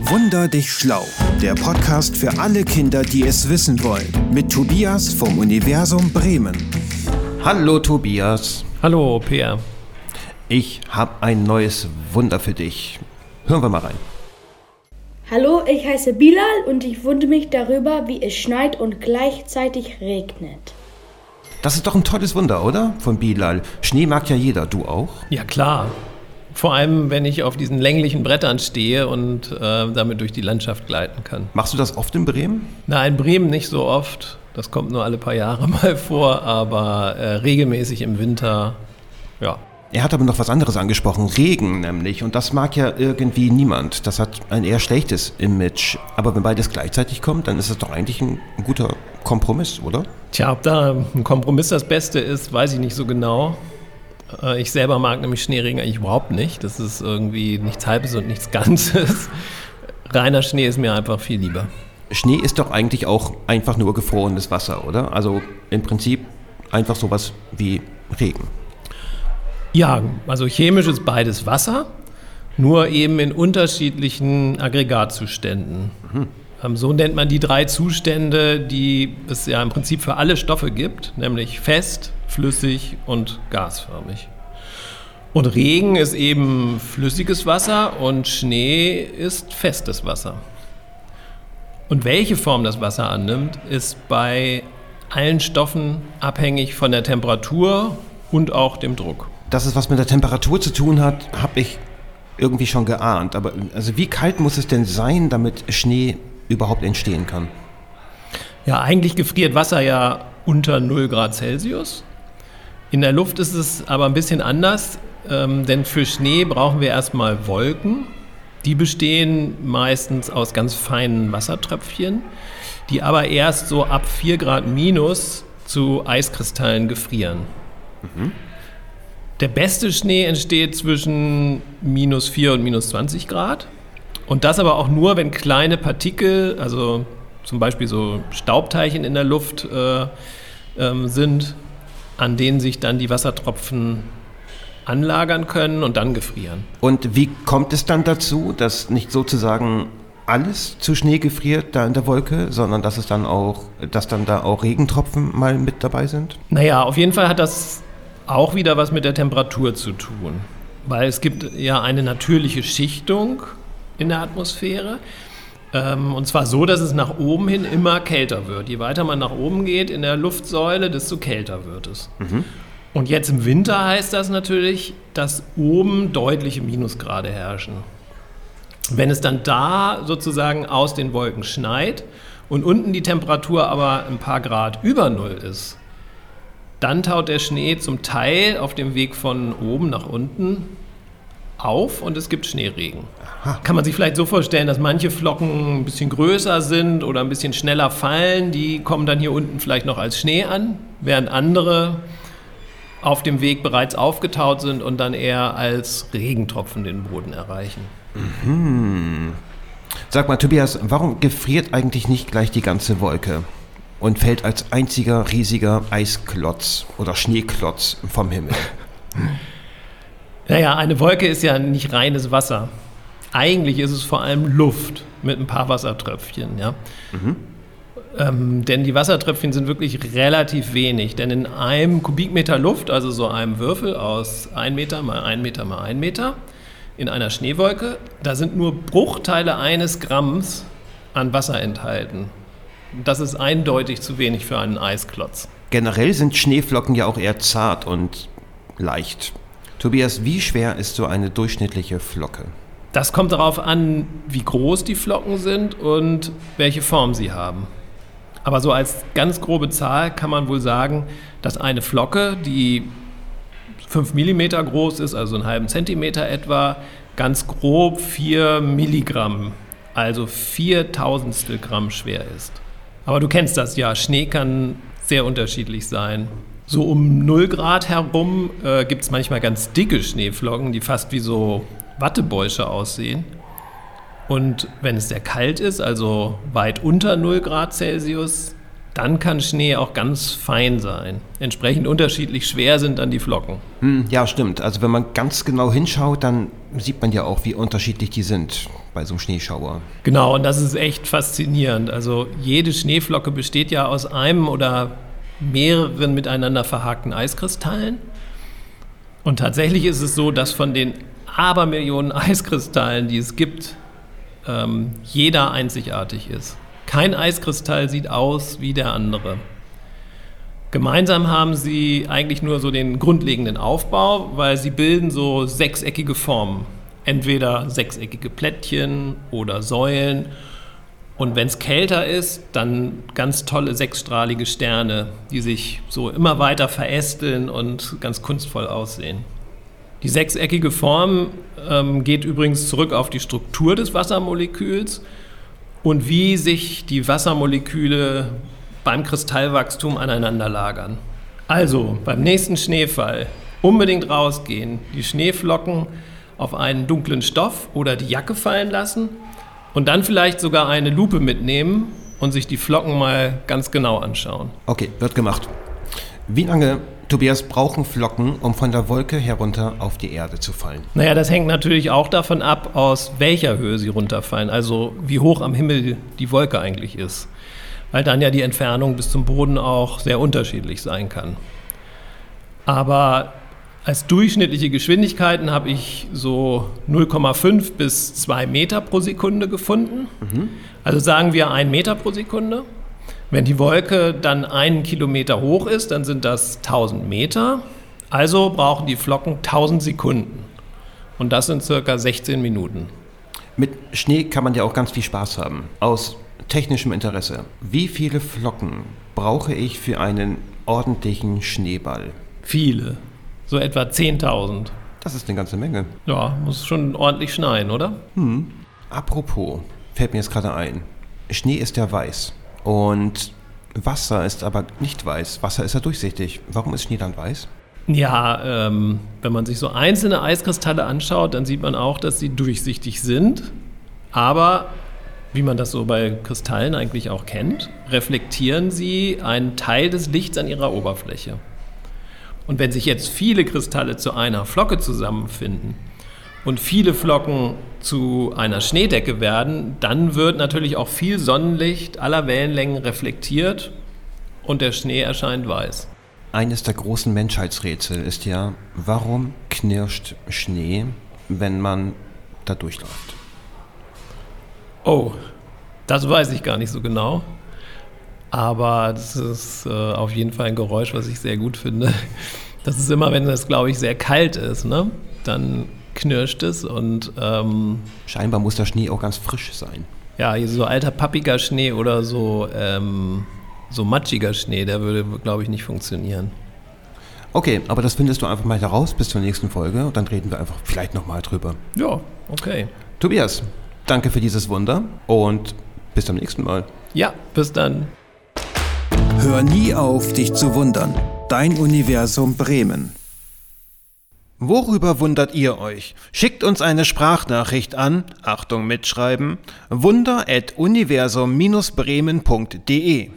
Wunder dich schlau. Der Podcast für alle Kinder, die es wissen wollen. Mit Tobias vom Universum Bremen. Hallo Tobias. Hallo Peer. Ich habe ein neues Wunder für dich. Hören wir mal rein. Hallo, ich heiße Bilal und ich wundere mich darüber, wie es schneit und gleichzeitig regnet. Das ist doch ein tolles Wunder, oder? Von Bilal. Schnee mag ja jeder, du auch? Ja klar. Vor allem, wenn ich auf diesen länglichen Brettern stehe und äh, damit durch die Landschaft gleiten kann. Machst du das oft in Bremen? Nein, in Bremen nicht so oft. Das kommt nur alle paar Jahre mal vor, aber äh, regelmäßig im Winter, ja. Er hat aber noch was anderes angesprochen, Regen nämlich. Und das mag ja irgendwie niemand. Das hat ein eher schlechtes Image. Aber wenn beides gleichzeitig kommt, dann ist es doch eigentlich ein, ein guter Kompromiss, oder? Tja, ob da ein Kompromiss das Beste ist, weiß ich nicht so genau. Äh, ich selber mag nämlich Schneeregen eigentlich überhaupt nicht. Das ist irgendwie nichts Halbes und nichts Ganzes. Reiner Schnee ist mir einfach viel lieber. Schnee ist doch eigentlich auch einfach nur gefrorenes Wasser, oder? Also im Prinzip einfach sowas wie Regen. Ja, also chemisch ist beides Wasser, nur eben in unterschiedlichen Aggregatzuständen. Mhm. So nennt man die drei Zustände, die es ja im Prinzip für alle Stoffe gibt, nämlich fest, flüssig und gasförmig. Und Regen ist eben flüssiges Wasser und Schnee ist festes Wasser. Und welche Form das Wasser annimmt, ist bei allen Stoffen abhängig von der Temperatur und auch dem Druck dass es was mit der Temperatur zu tun hat, habe ich irgendwie schon geahnt. Aber also wie kalt muss es denn sein, damit Schnee überhaupt entstehen kann? Ja, eigentlich gefriert Wasser ja unter 0 Grad Celsius. In der Luft ist es aber ein bisschen anders, ähm, denn für Schnee brauchen wir erstmal Wolken. Die bestehen meistens aus ganz feinen Wassertröpfchen, die aber erst so ab 4 Grad minus zu Eiskristallen gefrieren. Mhm. Der beste Schnee entsteht zwischen minus 4 und minus 20 Grad. Und das aber auch nur, wenn kleine Partikel, also zum Beispiel so Staubteilchen in der Luft äh, ähm, sind, an denen sich dann die Wassertropfen anlagern können und dann gefrieren. Und wie kommt es dann dazu, dass nicht sozusagen alles zu Schnee gefriert da in der Wolke, sondern dass es dann auch, dass dann da auch Regentropfen mal mit dabei sind? Naja, auf jeden Fall hat das auch wieder was mit der Temperatur zu tun. Weil es gibt ja eine natürliche Schichtung in der Atmosphäre. Ähm, und zwar so, dass es nach oben hin immer kälter wird. Je weiter man nach oben geht in der Luftsäule, desto kälter wird es. Mhm. Und jetzt im Winter heißt das natürlich, dass oben deutliche Minusgrade herrschen. Wenn es dann da sozusagen aus den Wolken schneit und unten die Temperatur aber ein paar Grad über Null ist, dann taut der Schnee zum Teil auf dem Weg von oben nach unten auf und es gibt Schneeregen. Aha. Kann man sich vielleicht so vorstellen, dass manche Flocken ein bisschen größer sind oder ein bisschen schneller fallen. Die kommen dann hier unten vielleicht noch als Schnee an, während andere auf dem Weg bereits aufgetaut sind und dann eher als Regentropfen den Boden erreichen. Mhm. Sag mal, Tobias, warum gefriert eigentlich nicht gleich die ganze Wolke? und fällt als einziger riesiger Eisklotz oder Schneeklotz vom Himmel. Naja, eine Wolke ist ja nicht reines Wasser. Eigentlich ist es vor allem Luft mit ein paar Wassertröpfchen. Ja? Mhm. Ähm, denn die Wassertröpfchen sind wirklich relativ wenig. Denn in einem Kubikmeter Luft, also so einem Würfel aus 1 Meter mal 1 Meter mal 1 Meter, in einer Schneewolke, da sind nur Bruchteile eines Gramms an Wasser enthalten. Das ist eindeutig zu wenig für einen Eisklotz. Generell sind Schneeflocken ja auch eher zart und leicht. Tobias, wie schwer ist so eine durchschnittliche Flocke? Das kommt darauf an, wie groß die Flocken sind und welche Form sie haben. Aber so als ganz grobe Zahl kann man wohl sagen, dass eine Flocke, die 5 mm groß ist, also einen halben Zentimeter etwa, ganz grob 4 Milligramm, also 4 Tausendstel Gramm schwer ist. Aber du kennst das ja, Schnee kann sehr unterschiedlich sein. So um 0 Grad herum äh, gibt es manchmal ganz dicke Schneeflocken, die fast wie so Wattebäusche aussehen. Und wenn es sehr kalt ist, also weit unter 0 Grad Celsius, dann kann Schnee auch ganz fein sein. Entsprechend unterschiedlich schwer sind dann die Flocken. Hm, ja, stimmt. Also wenn man ganz genau hinschaut, dann sieht man ja auch, wie unterschiedlich die sind bei so einem Schneeschauer. Genau, und das ist echt faszinierend. Also jede Schneeflocke besteht ja aus einem oder mehreren miteinander verhakten Eiskristallen. Und tatsächlich ist es so, dass von den Abermillionen Eiskristallen, die es gibt, ähm, jeder einzigartig ist. Kein Eiskristall sieht aus wie der andere. Gemeinsam haben sie eigentlich nur so den grundlegenden Aufbau, weil sie bilden so sechseckige Formen. Entweder sechseckige Plättchen oder Säulen. Und wenn es kälter ist, dann ganz tolle sechsstrahlige Sterne, die sich so immer weiter verästeln und ganz kunstvoll aussehen. Die sechseckige Form ähm, geht übrigens zurück auf die Struktur des Wassermoleküls und wie sich die Wassermoleküle beim Kristallwachstum aneinander lagern. Also beim nächsten Schneefall unbedingt rausgehen, die Schneeflocken auf einen dunklen Stoff oder die Jacke fallen lassen und dann vielleicht sogar eine Lupe mitnehmen und sich die Flocken mal ganz genau anschauen. Okay, wird gemacht. Wie lange Tobias, brauchen Flocken, um von der Wolke herunter auf die Erde zu fallen? Naja, das hängt natürlich auch davon ab, aus welcher Höhe sie runterfallen, also wie hoch am Himmel die Wolke eigentlich ist. Weil dann ja die Entfernung bis zum Boden auch sehr unterschiedlich sein kann. Aber als durchschnittliche Geschwindigkeiten habe ich so 0,5 bis 2 Meter pro Sekunde gefunden. Mhm. Also sagen wir 1 Meter pro Sekunde. Wenn die Wolke dann einen Kilometer hoch ist, dann sind das 1000 Meter. Also brauchen die Flocken 1000 Sekunden. Und das sind circa 16 Minuten. Mit Schnee kann man ja auch ganz viel Spaß haben. Aus technischem Interesse. Wie viele Flocken brauche ich für einen ordentlichen Schneeball? Viele. So etwa 10.000. Das ist eine ganze Menge. Ja, muss schon ordentlich schneien, oder? Hm. Apropos, fällt mir jetzt gerade ein. Schnee ist ja weiß. Und Wasser ist aber nicht weiß. Wasser ist ja durchsichtig. Warum ist Schnee dann weiß? Ja, ähm, wenn man sich so einzelne Eiskristalle anschaut, dann sieht man auch, dass sie durchsichtig sind. Aber wie man das so bei Kristallen eigentlich auch kennt, reflektieren sie einen Teil des Lichts an ihrer Oberfläche. Und wenn sich jetzt viele Kristalle zu einer Flocke zusammenfinden, und viele Flocken zu einer Schneedecke werden, dann wird natürlich auch viel Sonnenlicht aller Wellenlängen reflektiert und der Schnee erscheint weiß. Eines der großen Menschheitsrätsel ist ja, warum knirscht Schnee, wenn man da durchläuft? Oh, das weiß ich gar nicht so genau. Aber das ist äh, auf jeden Fall ein Geräusch, was ich sehr gut finde. Das ist immer, wenn es, glaube ich, sehr kalt ist, ne? Dann knirscht es und ähm, scheinbar muss der Schnee auch ganz frisch sein. Ja, so alter pappiger Schnee oder so, ähm, so matschiger Schnee, der würde, glaube ich, nicht funktionieren. Okay, aber das findest du einfach mal heraus bis zur nächsten Folge und dann reden wir einfach vielleicht nochmal drüber. Ja, okay. Tobias, danke für dieses Wunder und bis zum nächsten Mal. Ja, bis dann. Hör nie auf, dich zu wundern. Dein Universum Bremen. Worüber wundert ihr euch? Schickt uns eine Sprachnachricht an, Achtung mitschreiben, wunder@universum-bremen.de.